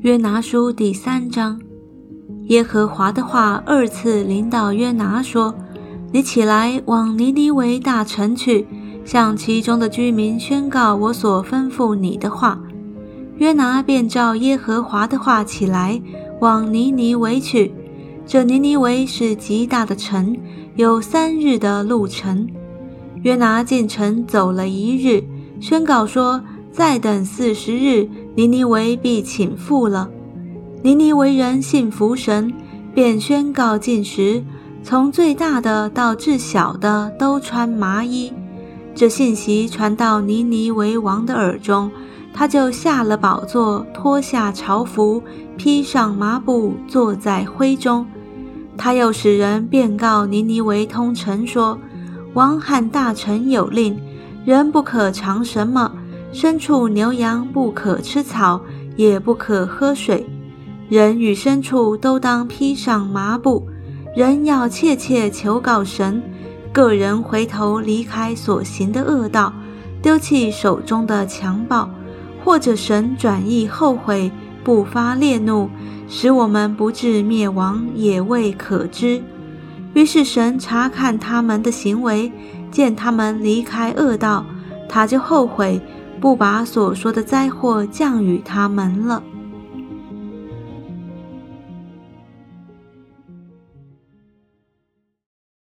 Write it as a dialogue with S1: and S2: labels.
S1: 约拿书第三章，耶和华的话二次临到约拿说：“你起来往尼尼微大城去，向其中的居民宣告我所吩咐你的话。”约拿便照耶和华的话起来，往尼尼微去。这尼尼微是极大的城，有三日的路程。约拿进城走了一日，宣告说：“再等四十日。”尼尼维必请复了。尼尼微人信服神，便宣告进食，从最大的到至小的都穿麻衣。这信息传到尼尼维王的耳中，他就下了宝座，脱下朝服，披上麻布，坐在灰中。他又使人便告尼尼维通臣说：王和大臣有令，人不可尝什么。牲畜牛羊不可吃草，也不可喝水。人与牲畜都当披上麻布。人要切切求告神，个人回头离开所行的恶道，丢弃手中的强暴，或者神转意后悔，不发烈怒，使我们不至灭亡，也未可知。于是神查看他们的行为，见他们离开恶道，他就后悔。不把所说的灾祸降与他们了。